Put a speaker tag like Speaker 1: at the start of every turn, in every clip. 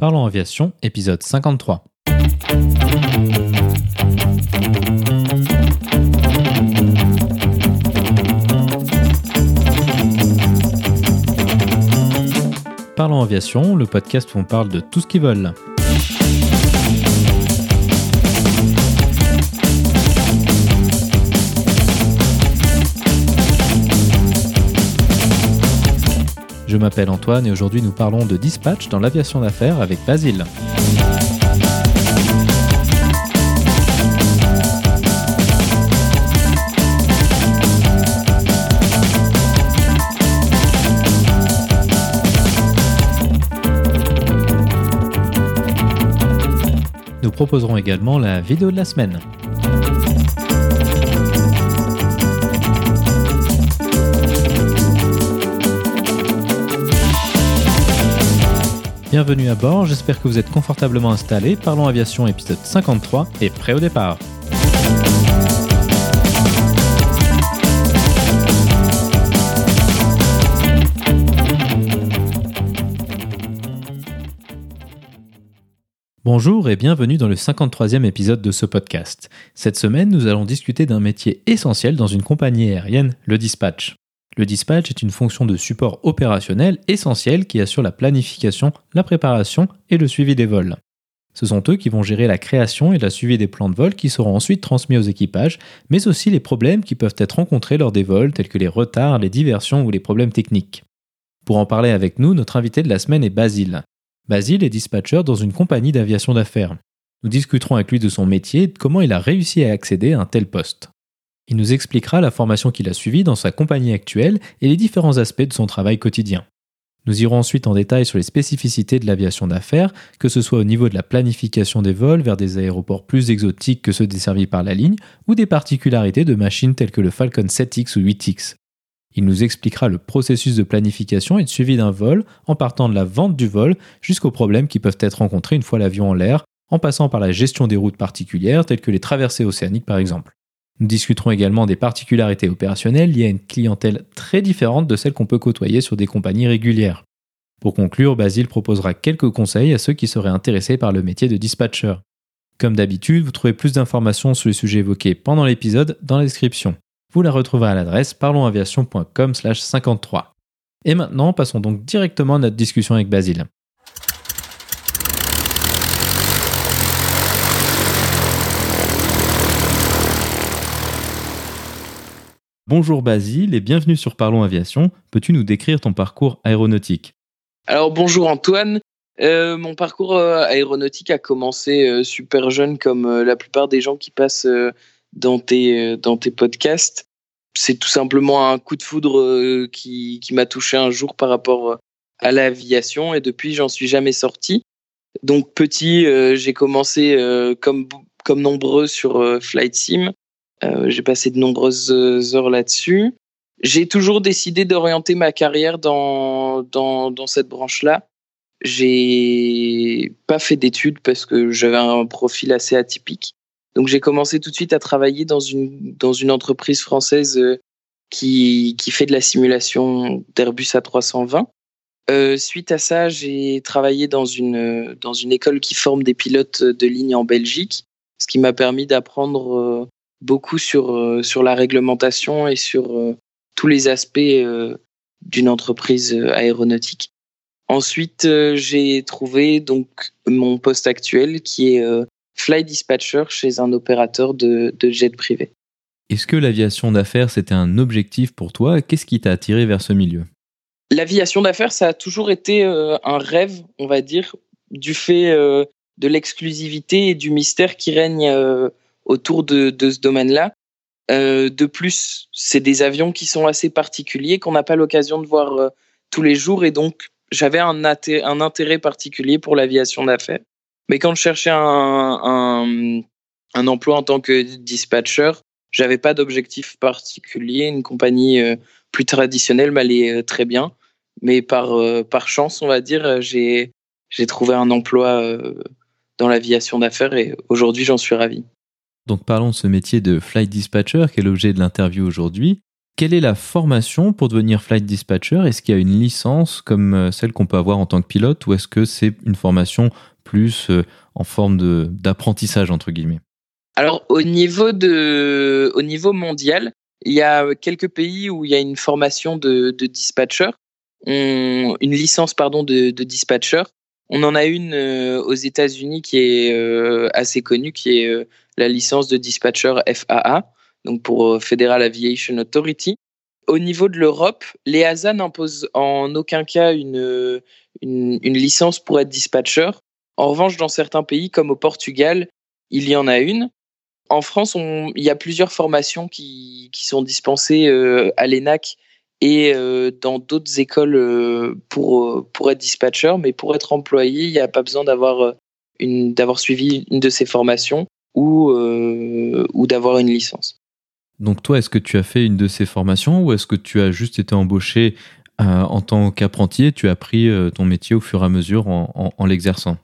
Speaker 1: Parlons aviation, épisode 53. Parlons aviation, le podcast où on parle de tout ce qui vole. Je m'appelle Antoine et aujourd'hui nous parlons de dispatch dans l'aviation d'affaires avec Basile. Nous proposerons également la vidéo de la semaine. Bienvenue à bord, j'espère que vous êtes confortablement installés. Parlons Aviation épisode 53 et prêt au départ. Bonjour et bienvenue dans le 53e épisode de ce podcast. Cette semaine, nous allons discuter d'un métier essentiel dans une compagnie aérienne, le dispatch. Le dispatch est une fonction de support opérationnel essentielle qui assure la planification, la préparation et le suivi des vols. Ce sont eux qui vont gérer la création et la suivi des plans de vol qui seront ensuite transmis aux équipages, mais aussi les problèmes qui peuvent être rencontrés lors des vols tels que les retards, les diversions ou les problèmes techniques. Pour en parler avec nous, notre invité de la semaine est Basile. Basile est dispatcher dans une compagnie d'aviation d'affaires. Nous discuterons avec lui de son métier et de comment il a réussi à accéder à un tel poste. Il nous expliquera la formation qu'il a suivie dans sa compagnie actuelle et les différents aspects de son travail quotidien. Nous irons ensuite en détail sur les spécificités de l'aviation d'affaires, que ce soit au niveau de la planification des vols vers des aéroports plus exotiques que ceux desservis par la ligne, ou des particularités de machines telles que le Falcon 7X ou 8X. Il nous expliquera le processus de planification et de suivi d'un vol, en partant de la vente du vol jusqu'aux problèmes qui peuvent être rencontrés une fois l'avion en l'air, en passant par la gestion des routes particulières telles que les traversées océaniques par exemple. Nous discuterons également des particularités opérationnelles liées à une clientèle très différente de celle qu'on peut côtoyer sur des compagnies régulières. Pour conclure, Basile proposera quelques conseils à ceux qui seraient intéressés par le métier de dispatcher. Comme d'habitude, vous trouvez plus d'informations sur les sujets évoqués pendant l'épisode dans la description. Vous la retrouverez à l'adresse parlonsaviation.com/53. Et maintenant, passons donc directement à notre discussion avec Basile. Bonjour Basile et bienvenue sur Parlons Aviation. Peux-tu nous décrire ton parcours aéronautique?
Speaker 2: Alors bonjour Antoine. Euh, mon parcours euh, aéronautique a commencé euh, super jeune comme la plupart des gens qui passent dans, tes, dans tes podcasts. C'est tout simplement un coup de foudre qui, qui m'a touché un jour par rapport à l'aviation et depuis j'en suis jamais sorti. Donc petit, j'ai commencé comme, comme nombreux sur Flight Sim j'ai passé de nombreuses euh, heures là-dessus. J'ai toujours décidé d'orienter ma carrière dans, dans, dans cette branche-là. J'ai pas fait d'études parce que j'avais un profil assez atypique. Donc j'ai commencé tout de suite à travailler dans une, dans une entreprise française euh, qui, qui fait de la simulation d'Airbus A320. Euh, suite à ça, j'ai travaillé dans une, dans une école qui forme des pilotes de ligne en Belgique, ce qui m'a permis d'apprendre beaucoup sur, euh, sur la réglementation et sur euh, tous les aspects euh, d'une entreprise aéronautique. Ensuite, j'ai trouvé donc mon poste actuel qui est fly dispatcher chez un opérateur de, de jet privé.
Speaker 1: Est-ce que l'aviation d'affaires, c'était un objectif pour toi? Qu'est-ce qui t'a attiré vers ce milieu?
Speaker 2: L'aviation d'affaires, ça a toujours été un rêve, on va dire, du fait de l'exclusivité et du mystère qui règne autour de, ce domaine-là. Euh, de plus, c'est des avions qui sont assez particuliers, qu'on n'a pas l'occasion de voir euh, tous les jours, et donc j'avais un, intérêt particulier pour l'aviation d'affaires. Mais quand je cherchais un, emploi en tant que dispatcher, j'avais pas d'objectif particulier. Une compagnie euh, plus traditionnelle m'allait très bien, mais par par chance, on va dire, j'ai trouvé un emploi dans l'aviation d'affaires et aujourd'hui j'en suis ravi.
Speaker 1: Donc parlons de ce métier de flight dispatcher qui est l'objet de l'interview aujourd'hui. quelle est la formation pour devenir flight dispatcher? Est-ce qu'il y a une licence comme celle qu'on peut avoir en tant que pilote ou est-ce que c'est une formation plus en forme d'apprentissage entre guillemets?
Speaker 2: Alors au niveau de au niveau mondial, il y a quelques pays où il y a une formation de, de dispatcher, une licence pardon de, de dispatcher. On en a une euh, aux États-Unis qui est euh, assez connue, qui est euh, la licence de dispatcher FAA, donc pour Federal Aviation Authority. Au niveau de l'Europe, l'EASA n'impose en aucun cas une, une, licence pour être dispatcher. En revanche, dans certains pays, comme au Portugal, il y en a une. En France, il y a plusieurs formations qui, qui sont dispensées euh, à l'ENAC et euh, dans d'autres écoles euh, pour, pour être dispatcher, mais pour être employé, il n'y a pas besoin d'avoir d'avoir suivi une de ces formations ou, ou d'avoir une licence.
Speaker 1: Donc toi, est-ce que tu as fait une de ces formations ou est-ce que tu as juste été embauché en tant qu'apprenti et tu as appris ton métier au fur et à mesure en, en, en l'exerçant?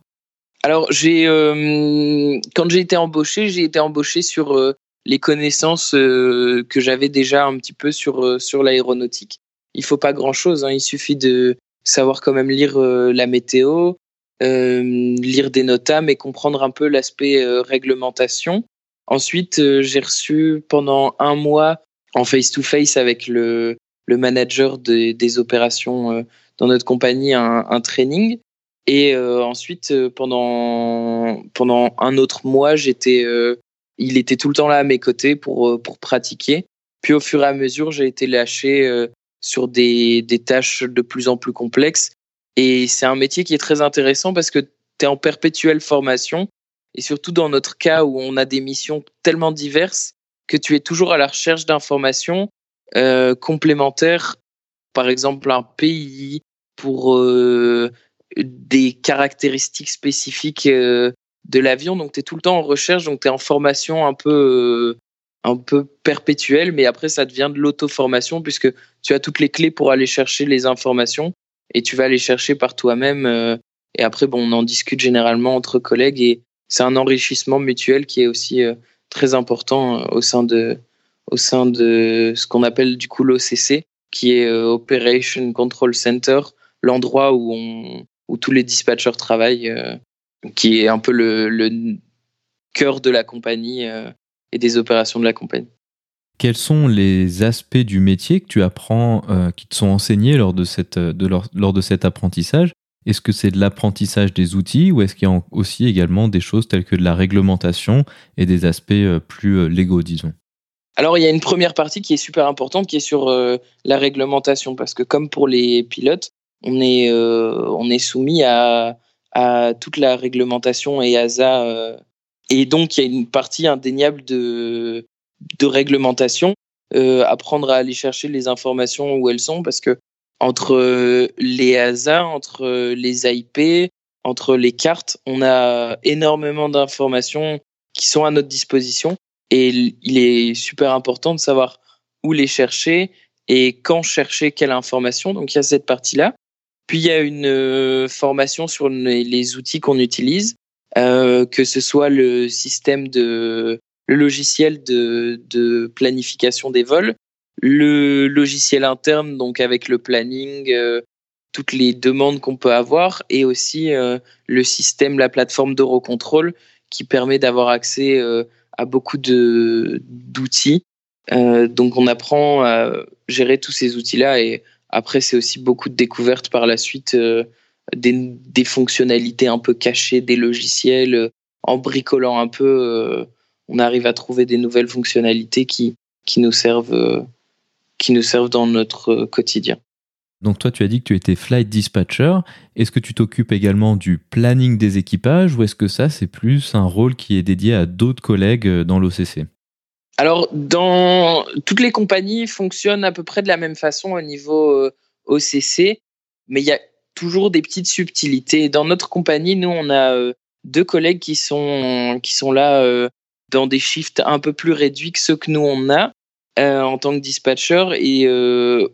Speaker 2: Alors, j'ai euh, quand j'ai été embauché, j'ai été embauché sur euh, les connaissances euh, que j'avais déjà un petit peu sur sur l'aéronautique. Il faut pas grand chose, hein, il suffit de savoir quand même lire la météo, lire des notas, mais comprendre un peu l'aspect réglementation. Ensuite, j'ai reçu pendant un mois en face-to-face avec le, le manager des, des opérations dans notre compagnie un, un training et euh, ensuite, euh, pendant, pendant un autre mois, j'étais, euh, il était tout le temps là à mes côtés pour, pour pratiquer. Puis au fur et à mesure, j'ai été lâché sur des, des tâches de plus en plus complexes. Et c'est un métier qui est très intéressant parce que tu es en perpétuelle formation. Et surtout dans notre cas où on a des missions tellement diverses que tu es toujours à la recherche d'informations euh, complémentaires. Par exemple, un pays pour euh, des caractéristiques spécifiques euh, de l'avion. Donc, tu es tout le temps en recherche, donc tu es en formation un peu, euh, un peu perpétuelle, mais après, ça devient de l'auto-formation puisque tu as toutes les clés pour aller chercher les informations et tu vas les chercher par toi-même. Euh, et après, bon, on en discute généralement entre collègues et c'est un enrichissement mutuel qui est aussi très important au sein de, au sein de ce qu'on appelle du coup l'OCC, qui est Operation Control Center, l'endroit où où tous les dispatchers travaillent, euh, qui est un peu le, cœur de la compagnie euh, et des opérations de la compagnie.
Speaker 1: Quels sont les aspects du métier que tu apprends, euh, qui te sont enseignés lors de, cette, de lors, lors de cet apprentissage? Est-ce que c'est de l'apprentissage des outils ou est-ce qu'il y a aussi également des choses telles que de la réglementation et des aspects plus légaux, disons?
Speaker 2: Alors, il y a une première partie qui est super importante, qui est sur la réglementation, parce que comme pour les pilotes, on est, euh, on est soumis à, à toute la réglementation EASA. Euh, et donc, il y a une partie indéniable de, de réglementation. Euh, apprendre à aller chercher les informations où elles sont parce que entre les EASA, entre les IP, entre les cartes, on a énormément d'informations qui sont à notre disposition et il est super important de savoir où les chercher et quand chercher quelle information. Donc il y a cette partie-là. Puis il y a une euh, formation sur les, outils qu'on utilise, euh, que ce soit le système de le logiciel de, de planification des vols, le logiciel interne donc avec le planning, euh, toutes les demandes qu'on peut avoir, et aussi euh, le système, la plateforme d'Eurocontrol qui permet d'avoir accès euh, à beaucoup d'outils. donc on apprend à gérer tous ces outils-là et après, c'est aussi beaucoup de découvertes par la suite, euh, des, fonctionnalités un peu cachées des logiciels. En bricolant un peu, on arrive à trouver des nouvelles fonctionnalités qui, qui, nous servent, qui nous servent dans notre quotidien.
Speaker 1: Donc toi, tu as dit que tu étais flight dispatcher. Est-ce que tu t'occupes également du planning des équipages ou est-ce que ça, c'est plus un rôle qui est dédié à d'autres collègues dans l'OCC
Speaker 2: alors, dans toutes les compagnies fonctionnent à peu près de la même façon au niveau euh, OCC, mais il y a toujours des petites subtilités. Dans notre compagnie, nous, on a euh, deux collègues qui sont qui sont là euh, dans des shifts un peu plus réduits que ceux que nous on a en tant que dispatcher, et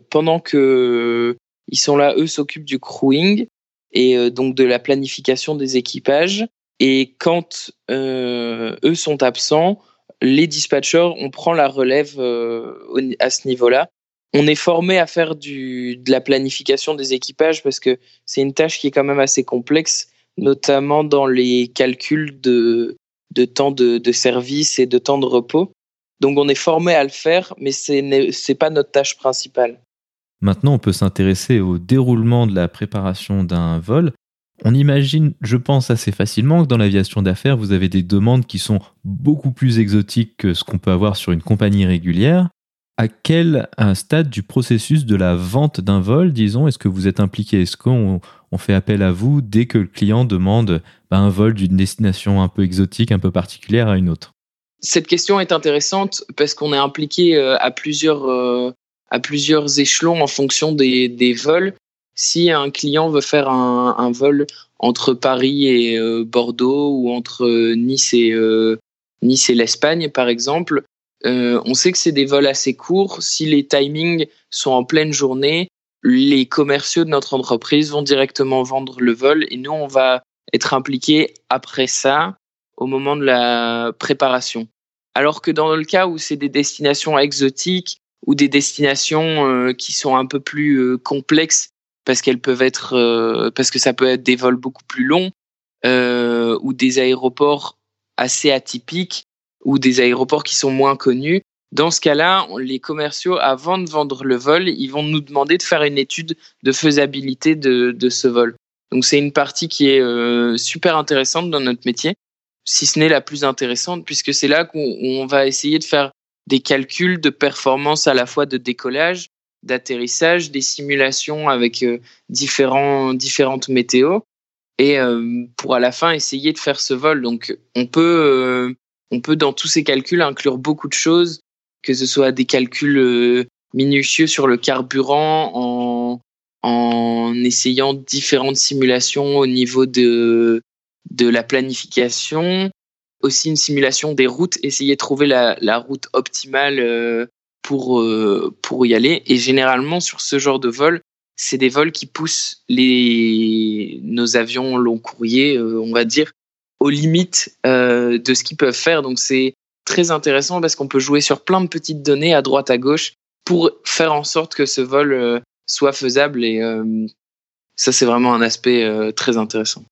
Speaker 2: pendant que ils sont là, eux s'occupent du crewing et donc de la planification des équipages. Et quand eux sont absents, les dispatchers, on prend la relève euh, à ce niveau-là. on est formé à faire du, de la planification des équipages parce que c'est une tâche qui est quand même assez complexe, notamment dans les calculs de, de temps de, service et de temps de repos. Donc on est formé à le faire, mais ce n'est pas notre tâche principale.
Speaker 1: Maintenant, on peut s'intéresser au déroulement de la préparation d'un vol. On imagine, je pense assez facilement que dans l'aviation d'affaires, vous avez des demandes qui sont beaucoup plus exotiques que ce qu'on peut avoir sur une compagnie régulière. À quel stade du processus de la vente d'un vol, disons, est-ce que vous êtes impliqué? Est-ce qu'on fait appel à vous dès que le client demande bah, un vol d'une destination un peu exotique, un peu particulière à une autre?
Speaker 2: Cette question est intéressante parce qu'on est impliqué euh, à plusieurs, euh, à plusieurs échelons en fonction des, des vols. Si un client veut faire un, un vol entre Paris et euh, Bordeaux ou entre Nice et Nice et l'Espagne par exemple, on sait que c'est des vols assez courts. Si les timings sont en pleine journée, les commerciaux de notre entreprise vont directement vendre le vol et nous on va être impliqués après ça au moment de la préparation. Alors que dans le cas où c'est des destinations exotiques ou des destinations qui sont un peu plus complexes parce qu'elles peuvent être euh, parce que ça peut être des vols beaucoup plus longs euh, ou des aéroports assez atypiques ou des aéroports qui sont moins connus. Dans ce cas-là, les commerciaux, avant de vendre le vol, ils vont nous demander de faire une étude de faisabilité de, de ce vol. Donc c'est une partie qui est euh, super intéressante dans notre métier, si ce n'est la plus intéressante, puisque c'est là qu'on va essayer de faire des calculs de performance à la fois de décollage, d'atterrissage, des simulations avec euh, différents, différentes météos, et euh, pour à la fin essayer de faire ce vol. Donc on peut, euh, on peut dans tous ces calculs inclure beaucoup de choses, que ce soit des calculs minutieux sur le carburant en, essayant différentes simulations au niveau de, la planification, aussi une simulation des routes, essayer de trouver la, route optimale pour, euh, pour y aller. Et généralement, sur ce genre de vol, c'est des vols qui poussent les, nos avions long courrier, euh, on va dire, aux limites euh, de ce qu'ils peuvent faire. Donc c'est très intéressant parce qu'on peut jouer sur plein de petites données à droite à gauche pour faire en sorte que ce vol soit faisable. Et ça, c'est vraiment un aspect très intéressant.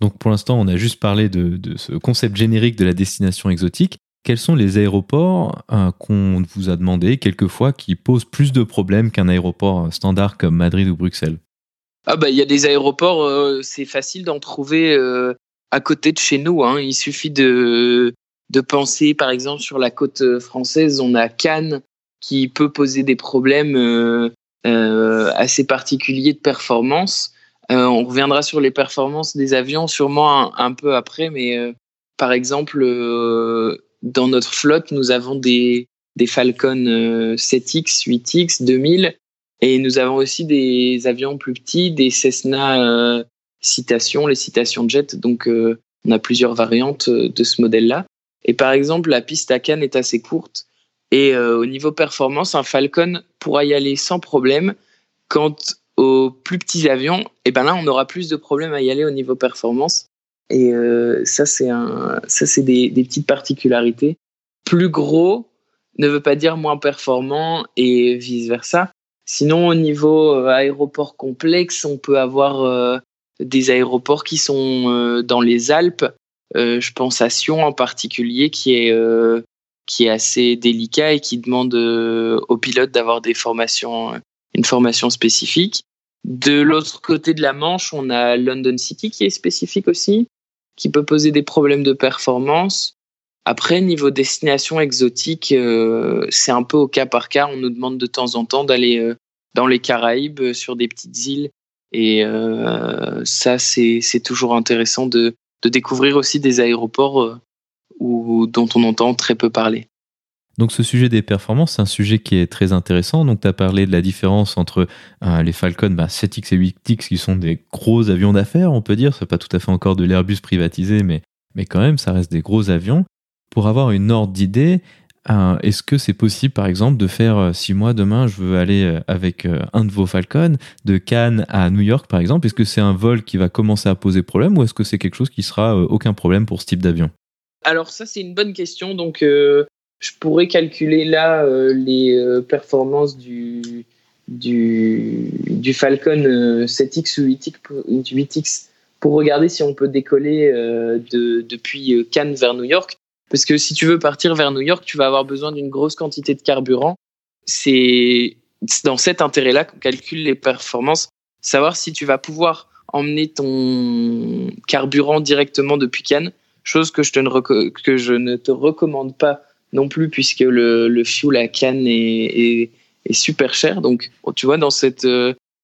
Speaker 1: Donc pour l'instant, on a juste parlé de, de, ce concept générique de la destination exotique quels sont les aéroports euh, qu'on vous a demandé quelquefois qui posent plus de problèmes qu'un aéroport standard comme Madrid ou Bruxelles?
Speaker 2: Ah bah il y a des aéroports, euh, c'est facile d'en trouver euh, à côté de chez nous. Hein. Il suffit de de penser par exemple sur la côte française, on a Cannes qui peut poser des problèmes assez particuliers de performance. on reviendra sur les performances des avions sûrement un, peu après, mais par exemple dans notre flotte, nous avons des, des Falcon 7X, 8X, 2000, et nous avons aussi des avions plus petits, des Cessna euh, Citation, les Citation Jet. Donc, euh, on a plusieurs variantes euh, de ce modèle-là. Et par exemple, la piste à Cannes est assez courte. Et au niveau performance, un Falcon pourra y aller sans problème. Quant aux plus petits avions, et eh ben là, on aura plus de problèmes à y aller au niveau performance. Et euh, ça, c'est ça, c'est des, petites particularités. Plus gros ne veut pas dire moins performant et vice versa. Sinon, au niveau euh, aéroport complexe, on peut avoir euh, des aéroports qui sont euh, dans les Alpes. Euh, je pense à Sion en particulier, qui est qui est assez délicat et qui demande aux pilotes d'avoir des formations, une formation spécifique. De l'autre côté de la Manche, on a London City qui est spécifique aussi qui peut poser des problèmes de performance. Après, niveau destination exotique, euh, c'est un peu au cas par cas. On nous demande de temps en temps d'aller euh, dans les Caraïbes, euh, sur des petites îles. Et euh, ça, c'est toujours intéressant de, de, découvrir aussi des aéroports euh, où, dont on entend très peu parler.
Speaker 1: Donc ce sujet des performances, c'est un sujet qui est très intéressant. Donc tu as parlé de la différence entre euh, les Falcon bah, 7X et 8X qui sont des gros avions d'affaires, on peut dire. C'est pas tout à fait encore de l'Airbus privatisé, mais, mais quand même, ça reste des gros avions. Pour avoir une ordre d'idée, euh, est-ce que c'est possible, par exemple, de faire, euh, si moi demain je veux aller euh, avec un de vos Falcon de Cannes à New York, par exemple, est-ce que c'est un vol qui va commencer à poser problème ou est-ce que c'est quelque chose qui sera aucun problème pour ce type d'avion?
Speaker 2: Alors ça, c'est une bonne question. Donc je pourrais calculer là les performances du, du, Falcon 7X ou 8X, 8X pour regarder si on peut décoller de, depuis Cannes vers New York. Parce que si tu veux partir vers New York, tu vas avoir besoin d'une grosse quantité de carburant. C'est dans cet intérêt-là qu'on calcule les performances, savoir si tu vas pouvoir emmener ton carburant directement depuis Cannes, chose que je, ne, que je ne te recommande pas non plus puisque le, le fuel à Cannes est, est, super cher. Donc, tu vois, dans cette,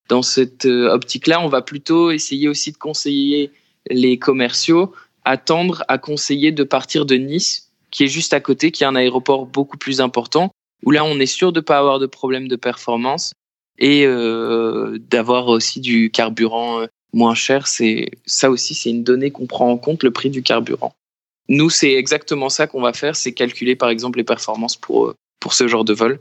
Speaker 2: dans cette optique-là, on va plutôt essayer aussi de conseiller les commerciaux à tendre à conseiller de partir de Nice, qui est juste à côté, qui est un aéroport beaucoup plus important, où là, on est sûr de ne pas avoir de problème de performance et euh, d'avoir aussi du carburant euh, moins cher. C'est ça aussi, c'est une donnée qu'on prend en compte, le prix du carburant. Nous, c'est exactement ça qu'on va faire, c'est calculer par exemple les performances pour, euh, pour ce genre de vol.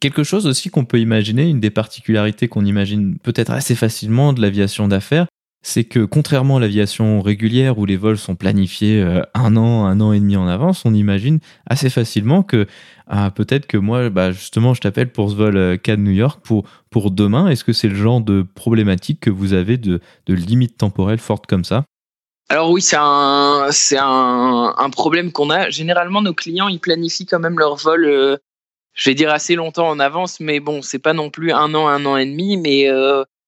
Speaker 1: Quelque chose aussi qu'on peut imaginer, une des particularités qu'on imagine peut-être assez facilement de l'aviation d'affaires, c'est que contrairement à l'aviation régulière où les vols sont planifiés euh, un an, un an et demi en avance, on imagine assez facilement que ah, peut-être que moi, bah, justement, je t'appelle pour ce vol euh, Cannes New York pour, demain. Est-ce que c'est le genre de problématique que vous avez de, de limite temporelle forte comme ça?
Speaker 2: Alors oui, c'est un, c'est un problème qu'on a. Généralement, nos clients, ils planifient quand même leur vol, euh, je vais dire assez longtemps en avance, mais bon, c'est pas non plus un an, un an et demi, mais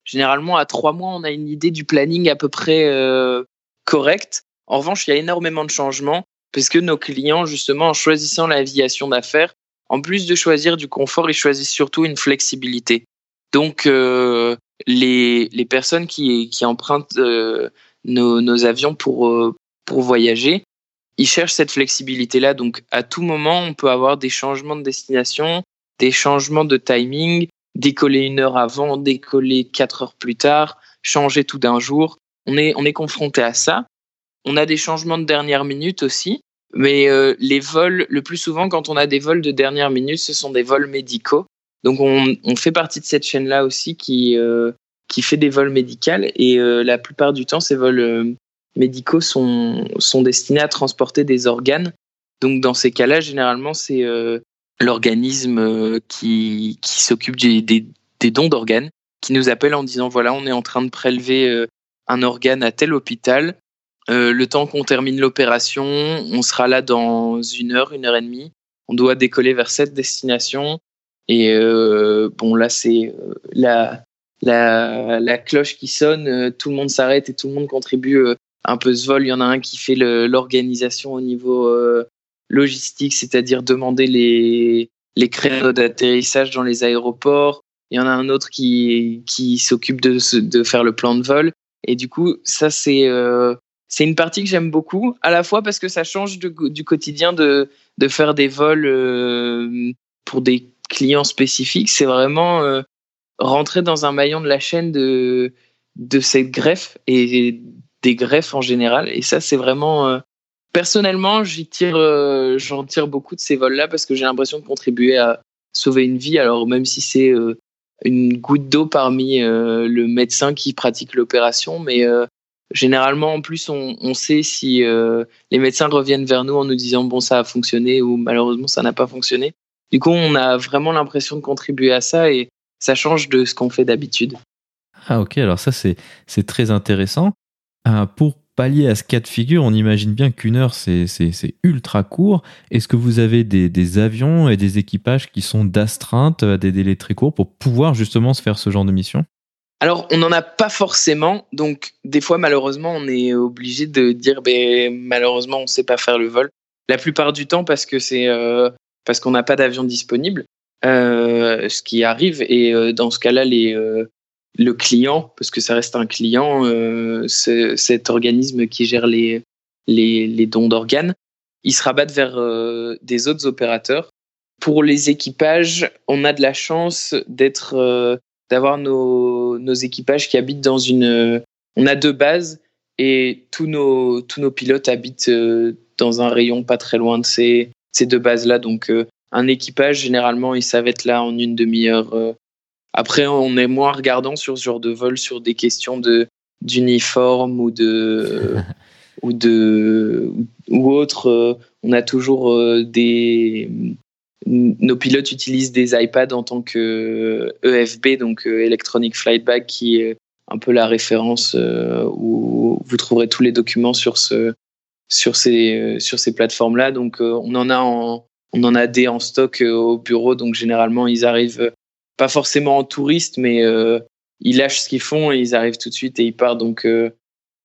Speaker 2: Généralement, à trois mois, on a une idée du planning à peu près euh, correct. En revanche, il y a énormément de changements parce que nos clients, justement, en choisissant l'aviation d'affaires, en plus de choisir du confort, ils choisissent surtout une flexibilité. Donc, euh, les, les personnes qui, qui empruntent euh, nos, nos, avions pour, euh, pour voyager, ils cherchent cette flexibilité-là. Donc, à tout moment, on peut avoir des changements de destination, des changements de timing, décoller une heure avant, décoller quatre heures plus tard, changer tout d'un jour. On est, on est confronté à ça. On a des changements de dernière minute aussi, mais euh, les vols, le plus souvent, quand on a des vols de dernière minute, ce sont des vols médicaux. Donc on, on fait partie de cette chaîne-là aussi qui, euh, qui fait des vols médicaux et euh, la plupart du temps, ces vols médicaux sont, sont destinés à transporter des organes. Donc dans ces cas-là, généralement, c'est l'organisme euh, qui, qui s'occupe des, des, dons d'organes, qui nous appelle en disant voilà, on est en train de prélever euh, un organe à tel hôpital. Euh, le temps qu'on termine l'opération, on sera là dans une heure, une heure et demie. On doit décoller vers cette destination. Et bon, là, c'est la, la, la, cloche qui sonne, tout le monde s'arrête et tout le monde contribue un peu ce vol. Il y en a un qui fait l'organisation au niveau logistique, c'est-à-dire demander les, les créneaux d'atterrissage dans les aéroports. Il y en a un autre qui, qui s'occupe de, de faire le plan de vol. Et du coup, ça, c'est euh, c'est une partie que j'aime beaucoup, à la fois parce que ça change du quotidien de, de faire des vols euh, pour des clients spécifiques. C'est vraiment euh, rentrer dans un maillon de la chaîne de, de cette greffe et des greffes en général. Et ça, c'est vraiment personnellement, tire, euh, j'en tire beaucoup de ces vols-là parce que j'ai l'impression de contribuer à sauver une vie. Alors même si c'est euh, une goutte d'eau parmi euh, le médecin qui pratique l'opération, mais généralement en plus on, on sait si les médecins reviennent vers nous en nous disant bon ça a fonctionné ou malheureusement ça n'a pas fonctionné. Du coup, on a vraiment l'impression de contribuer à ça et ça change de ce qu'on fait d'habitude.
Speaker 1: Ah ok, alors ça c'est c'est très intéressant. pour pallier à ce cas de figure, on imagine bien qu'une heure, c'est ultra court. Est-ce que vous avez des, avions et des équipages qui sont d'astreinte à des délais très courts pour pouvoir justement se faire ce genre de mission?
Speaker 2: Alors, on n'en a pas forcément, donc des fois, malheureusement, on est obligé de dire, ben, malheureusement, on ne sait pas faire le vol. La plupart du temps, parce que c'est euh, parce qu'on n'a pas d'avion disponible, euh, ce qui arrive. Et euh, dans ce cas-là, les le client, parce que ça reste un client, euh, cet organisme qui gère les, les, dons d'organes, ils se rabattent vers euh, des autres opérateurs. Pour les équipages, on a de la chance d'être, euh, d'avoir nos, nos équipages qui habitent dans une. on a deux bases et tous nos, tous nos pilotes habitent dans un rayon pas très loin de ces, ces deux bases-là. Donc, un équipage, généralement, ils savent être là en une demi-heure après, on est moins regardant sur ce genre de vol, sur des questions de d'uniforme ou de ou de ou autre. on a toujours des nos pilotes utilisent des iPads en tant que EFB, donc Electronic Flight Bag, qui est un peu la référence où vous trouverez tous les documents sur ce sur ces sur ces plateformes là. Donc on en a en on en a des en stock au bureau, donc généralement ils arrivent pas forcément en touriste, mais ils lâchent ce qu'ils font et ils arrivent tout de suite et ils partent. Donc, euh,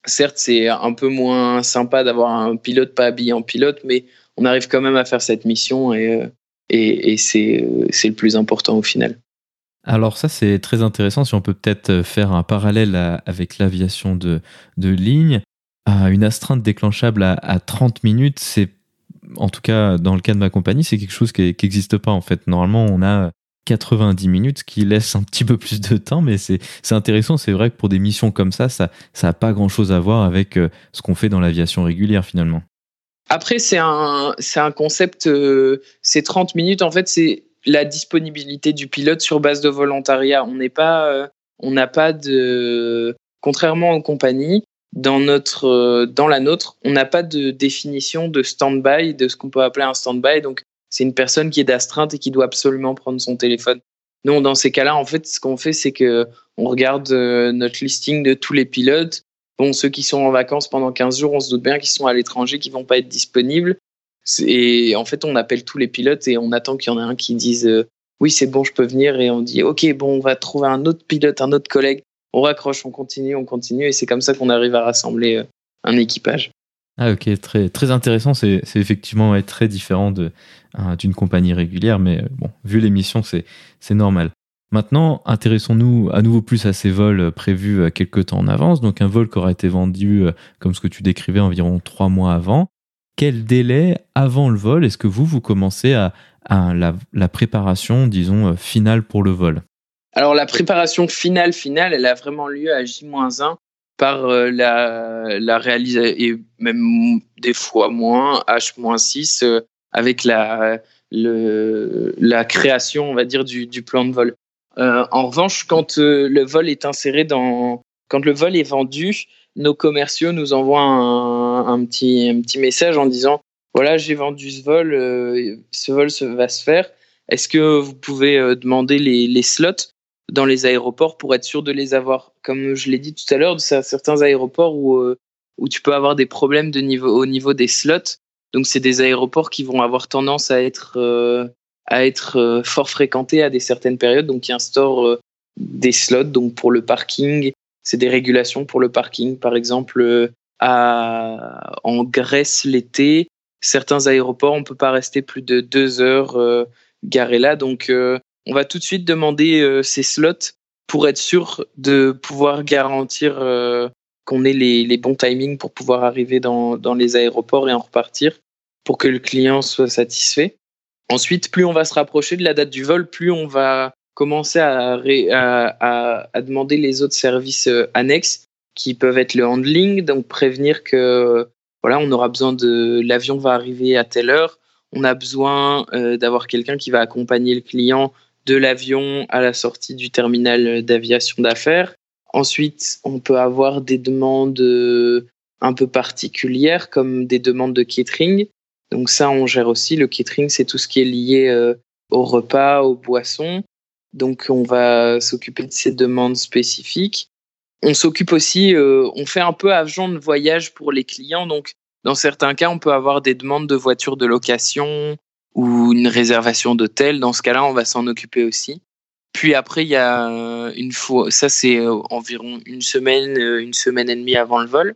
Speaker 2: certes, c'est un peu moins sympa d'avoir un pilote pas habillé en pilote, mais on arrive quand même à faire cette mission et, euh, et, et c'est le plus important au final.
Speaker 1: Alors ça c'est très intéressant si on peut peut-être faire un parallèle avec l'aviation de, de ligne. une astreinte déclenchable à, 30 minutes, c'est en tout cas dans le cas de ma compagnie, c'est quelque chose qui n'existe pas en fait. Normalement on a 90 minutes, qui laisse un petit peu plus de temps, mais c'est intéressant. C'est vrai que pour des missions comme ça, ça n'a pas grand-chose à voir avec euh, ce qu'on fait dans l'aviation régulière finalement.
Speaker 2: Après, c'est un, un concept, euh, c'est 30 minutes, en fait, c'est la disponibilité du pilote sur base de volontariat. On n'est pas, euh, on n'a pas de, contrairement aux compagnies, dans notre, dans la nôtre, on n'a pas de définition de stand-by, de ce qu'on peut appeler un stand-by. Donc, c'est une personne qui est d'astreinte et qui doit absolument prendre son téléphone. Non, dans ces cas-là, en fait, ce qu'on fait, c'est que on regarde euh, notre listing de tous les pilotes. Bon, ceux qui sont en vacances pendant 15 jours, on se doute bien qu'ils sont à l'étranger, qu'ils vont pas être disponibles. Et en fait, on appelle tous les pilotes et on attend qu'il y en ait un qui dise euh, oui, c'est bon, je peux venir. Et on dit ok, bon, on va trouver un autre pilote, un autre collègue. On raccroche, on continue, on continue. Et c'est comme ça qu'on arrive à rassembler euh, un équipage.
Speaker 1: Ah ok, très, très intéressant. C'est effectivement très différent hein, d'une compagnie régulière, mais bon, vu l'émission, c'est normal. Maintenant, intéressons-nous à nouveau plus à ces vols prévus euh, quelques temps en avance. Donc un vol qui aura été vendu, euh, comme ce que tu décrivais, environ trois mois avant. Quel délai avant le vol est-ce que vous, vous commencez à, la, la, préparation, disons, euh, finale pour le vol?
Speaker 2: Alors la préparation finale, finale, elle a vraiment lieu à J-1 par euh, la, réalisation, et même des fois moins, H-6, euh, avec la, la création, on va dire, du, plan de vol. Euh, en revanche, quand le vol est inséré dans, quand le vol est vendu, nos commerciaux nous envoient un, un petit, un petit message en disant voilà, j'ai vendu ce vol, ce vol va se faire. Est-ce que vous pouvez demander les, les slots? Dans les aéroports pour être sûr de les avoir. Comme je l'ai dit tout à l'heure, certains aéroports où, euh, où tu peux avoir des problèmes au niveau des slots. Donc, c'est des aéroports qui vont avoir tendance à être, euh, à être euh, fort fréquentés à des certaines périodes. Donc, ils instaurent des slots. Donc, pour le parking, c'est des régulations pour le parking. Par exemple, en Grèce l'été, certains aéroports, on peut pas rester plus de deux heures garés là. Donc, on va tout de suite demander euh, ces slots pour être sûr de pouvoir garantir euh, qu'on ait les, bons timings pour pouvoir arriver dans, les aéroports et en repartir pour que le client soit satisfait. Ensuite, plus on va se rapprocher de la date du vol, plus on va commencer à, demander les autres services euh, annexes qui peuvent être le handling, donc prévenir que voilà, on aura besoin de l'avion va arriver à telle heure, on a besoin d'avoir quelqu'un qui va accompagner le client de l'avion à la sortie du terminal d'aviation d'affaires. Ensuite, on peut avoir des demandes euh, un peu particulières comme des demandes de catering. Donc ça, on gère aussi. Le catering, c'est tout ce qui est lié euh, au repas, aux boissons. Donc on va s'occuper de ces demandes spécifiques. On s'occupe aussi, euh, on fait un peu agent de voyage pour les clients. Donc dans certains cas, on peut avoir des demandes de voitures de location, ou une réservation d'hôtel. Dans ce cas-là, on va s'en occuper aussi. Puis après, il y a euh, une fois, ça c'est euh, environ une semaine, euh, une semaine et demie avant le vol.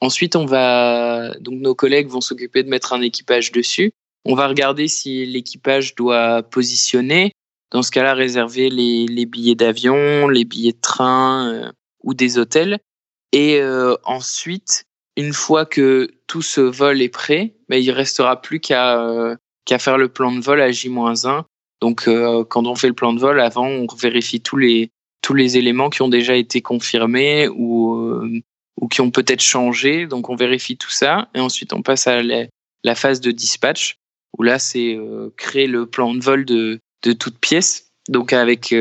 Speaker 2: Ensuite, on va, donc nos collègues vont s'occuper de mettre un équipage dessus. On va regarder si l'équipage doit positionner. Dans ce cas-là, réserver les, les billets d'avion, les billets de train ou des hôtels. Et ensuite, une fois que tout ce vol est prêt, ben, il restera plus qu'à qu'à faire le plan de vol à J-1. Donc, euh, quand on fait le plan de vol, avant, on vérifie tous les, tous les éléments qui ont déjà été confirmés ou, euh, ou qui ont peut-être changé. Donc, on vérifie tout ça. Et ensuite, on passe à la, phase de dispatch, où là, c'est euh, créer le plan de vol de, de toutes pièces. Donc, avec,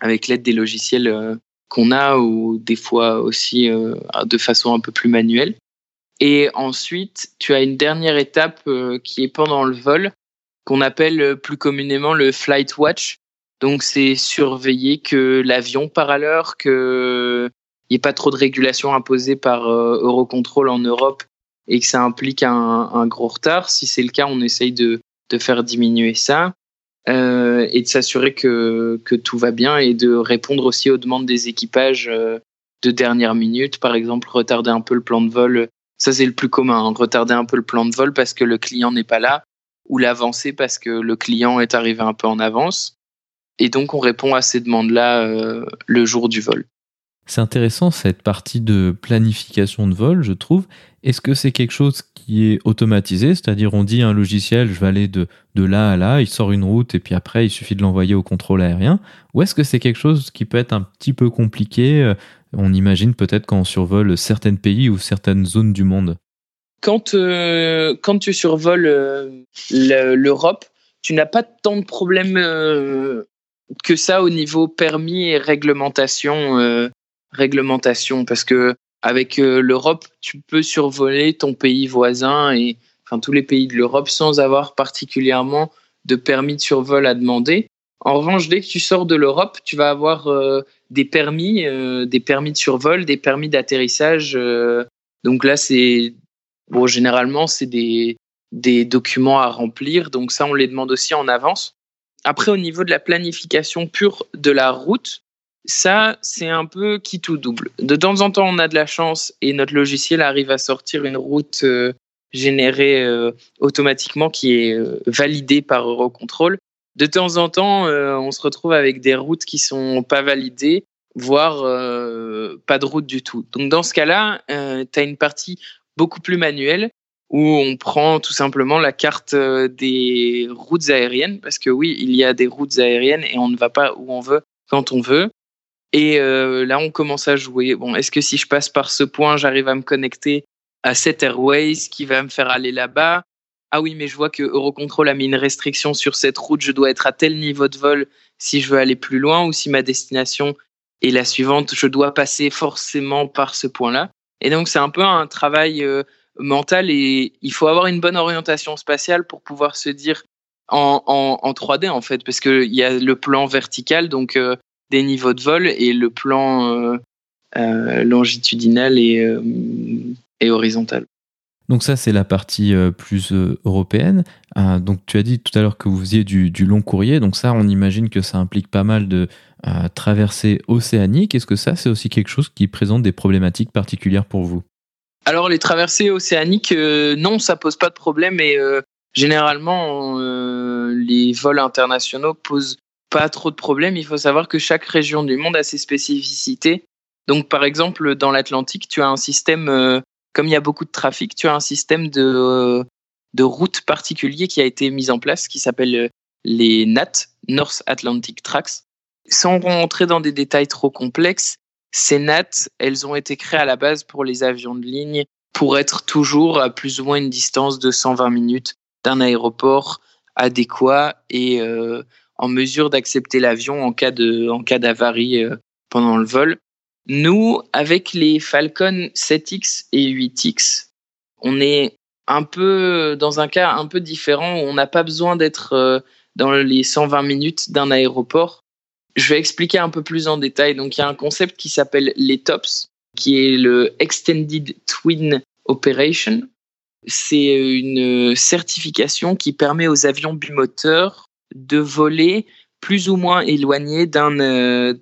Speaker 2: avec l'aide des logiciels qu'on a, ou des fois aussi de façon un peu plus manuelle. Et ensuite, tu as une dernière étape euh, qui est pendant le vol, qu'on appelle euh, plus communément le flight watch. Donc, c'est surveiller que l'avion part à l'heure, qu'il n'y ait pas trop de régulation imposée par euh, Eurocontrol en Europe et que ça implique un, un gros retard. Si c'est le cas, on essaye de, de faire diminuer ça euh, et de s'assurer que, que tout va bien et de répondre aussi aux demandes des équipages euh, de dernière minute. Par exemple, retarder un peu le plan de vol. Ça, c'est le plus commun. Hein. retarder un peu le plan de vol parce que le client n'est pas là ou l'avancer parce que le client est arrivé un peu en avance. Et donc, on répond à ces demandes-là euh, le jour du vol.
Speaker 1: C'est intéressant cette partie de planification de vol, je trouve. Est-ce que c'est quelque chose qui est automatisé? C'est-à-dire, on dit à un logiciel, je vais aller de, là à là, il sort une route et puis après, il suffit de l'envoyer au contrôle aérien Ou est-ce que c'est quelque chose qui peut être un petit peu compliqué euh, On imagine peut-être quand on survole certains pays ou certaines zones du monde.
Speaker 2: Quand, euh, quand tu survoles euh, l'Europe, tu n'as pas tant de problèmes que ça au niveau permis et réglementation réglementation parce que avec euh, l'Europe, tu peux survoler ton pays voisin et enfin tous les pays de l'Europe sans avoir particulièrement de permis de survol à demander. En revanche, dès que tu sors de l'Europe, tu vas avoir euh, des permis, euh, des permis de survol, des permis d'atterrissage. donc là, c'est bon, généralement c'est des des documents à remplir. Donc ça, on les demande aussi en avance. Après, au niveau de la planification pure de la route, ça, c'est un peu qui tout double. De temps en temps, on a de la chance et notre logiciel arrive à sortir une route euh, générée euh, automatiquement qui est euh, validée par Eurocontrol. De temps en temps, on se retrouve avec des routes qui sont pas validées, voire pas de route du tout. Donc dans ce cas-là, tu as une partie beaucoup plus manuelle où on prend tout simplement la carte des routes aériennes, parce que oui, il y a des routes aériennes et on ne va pas où on veut quand on veut. Et euh, là, on commence à jouer. Bon, est-ce que si je passe par ce point, j'arrive à me connecter à cette Airways qui va me faire aller là-bas? Ah oui, mais je vois que Eurocontrol a mis une restriction sur cette route. Je dois être à tel niveau de vol si je veux aller plus loin ou si ma destination est la suivante. Je dois passer forcément par ce point-là. Et donc, c'est un peu un travail euh, mental et il faut avoir une bonne orientation spatiale pour pouvoir se dire en, en, en 3D en fait, parce qu'il y a le plan vertical, donc euh, des niveaux de vol et le plan euh, longitudinal et, horizontal.
Speaker 1: Donc ça, c'est la partie plus européenne. donc tu as dit tout à l'heure que vous faisiez du, long courrier. Donc ça, on imagine que ça implique pas mal de traversées océaniques. Est-ce que ça, c'est aussi quelque chose qui présente des problématiques particulières pour vous?
Speaker 2: Alors les traversées océaniques, non, ça pose pas de problème. Et généralement, les vols internationaux posent pas trop de problèmes. Il faut savoir que chaque région du monde a ses spécificités. Donc, par exemple, dans l'Atlantique, tu as un système, euh, comme il y a beaucoup de trafic, tu as un système de, euh, de routes particulier qui a été mis en place, qui s'appelle euh, les NAT, North Atlantic Tracks. Sans rentrer dans des détails trop complexes, ces NAT, elles ont été créées à la base pour les avions de ligne pour être toujours à plus ou moins une distance de 120 minutes d'un aéroport adéquat et en mesure d'accepter l'avion en cas d'avarie euh, pendant le vol. Nous, avec les Falcon 7X et 8X, on est un peu dans un cas un peu différent où on n'a pas besoin d'être euh, dans les 120 minutes d'un aéroport. Je vais expliquer un peu plus en détail. Donc, il y a un concept qui s'appelle les TOPS, qui est le Extended Twin Operation. C'est une certification qui permet aux avions bimoteurs de voler plus ou moins éloigné d'un euh,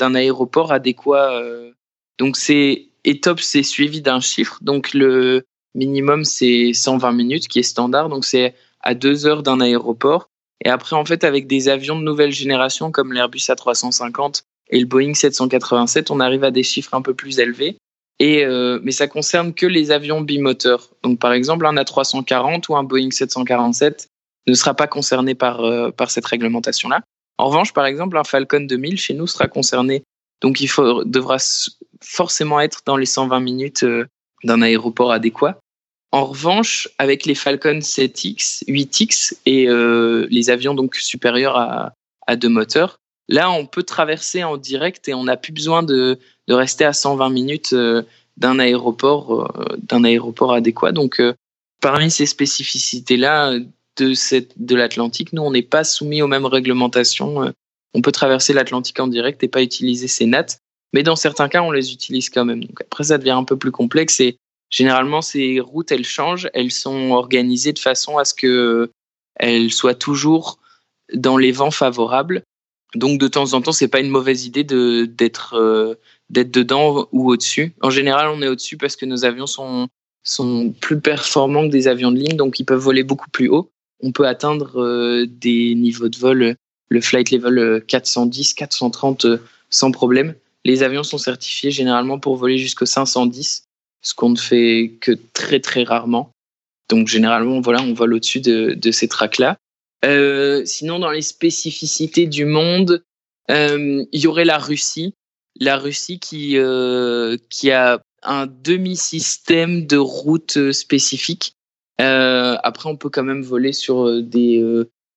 Speaker 2: aéroport adéquat. Euh. Donc c'est ETOP, c'est suivi d'un chiffre. Donc le minimum c'est 120 minutes qui est standard. Donc c'est à deux heures d'un aéroport. Et après en fait avec des avions de nouvelle génération comme l'Airbus A350 et le Boeing 787, on arrive à des chiffres un peu plus élevés. Et euh, mais ça concerne que les avions bimoteurs. Donc par exemple un A340 ou un Boeing 747 ne sera pas concerné par, euh, par cette réglementation-là. En revanche, par exemple, un Falcon 2000 chez nous sera concerné. Donc, il devra forcément être dans les 120 minutes euh, d'un aéroport adéquat. En revanche, avec les Falcon 7X, 8X et euh, les avions donc supérieurs à, à deux moteurs, là, on peut traverser en direct et on n'a plus besoin de, de rester à 120 minutes d'un aéroport, d'un aéroport adéquat. Donc, parmi ces spécificités-là de, cette, de l'Atlantique, nous, on n'est pas soumis aux mêmes réglementations. On peut traverser l'Atlantique en direct et pas utiliser ces nattes, mais dans certains cas, on les utilise quand même. Donc après, ça devient un peu plus complexe et généralement, ces routes, elles changent, elles sont organisées de façon à ce que elles soient toujours dans les vents favorables. Donc de temps en temps, c'est pas une mauvaise idée de d'être euh, d'être dedans ou au-dessus. En général, on est au-dessus parce que nos avions sont sont plus performants que des avions de ligne, donc ils peuvent voler beaucoup plus haut. On peut atteindre euh, des niveaux de vol, le flight level 410, 430 euh, sans problème. Les avions sont certifiés généralement pour voler jusqu'au 510, ce qu'on ne fait que très très rarement. Donc généralement, voilà, on vole au-dessus de, ces tracks-là. Euh, sinon, dans les spécificités du monde, euh, il y aurait la Russie. La Russie qui, euh, qui a un demi-système de routes spécifiques. Après, on peut quand même voler sur des,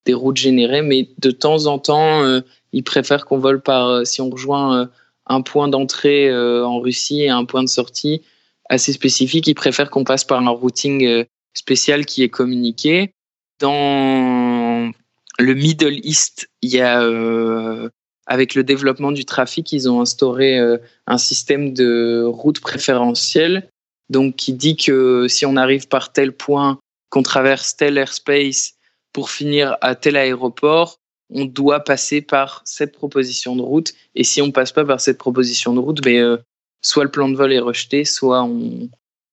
Speaker 2: des routes générées, mais de temps en temps, ils préfèrent qu'on vole par, si on rejoint un point d'entrée en Russie et un point de sortie assez spécifique, ils préfèrent qu'on passe par un routing spécial qui est communiqué. Dans le Middle East, il y a euh, avec le développement du trafic, ils ont instauré euh, un système de route préférentielle, donc qui dit que si on arrive par tel point, qu'on traverse tel airspace pour finir à tel aéroport, on doit passer par cette proposition de route. Et si on passe pas par cette proposition de route, ben, euh, soit le plan de vol est rejeté, soit on,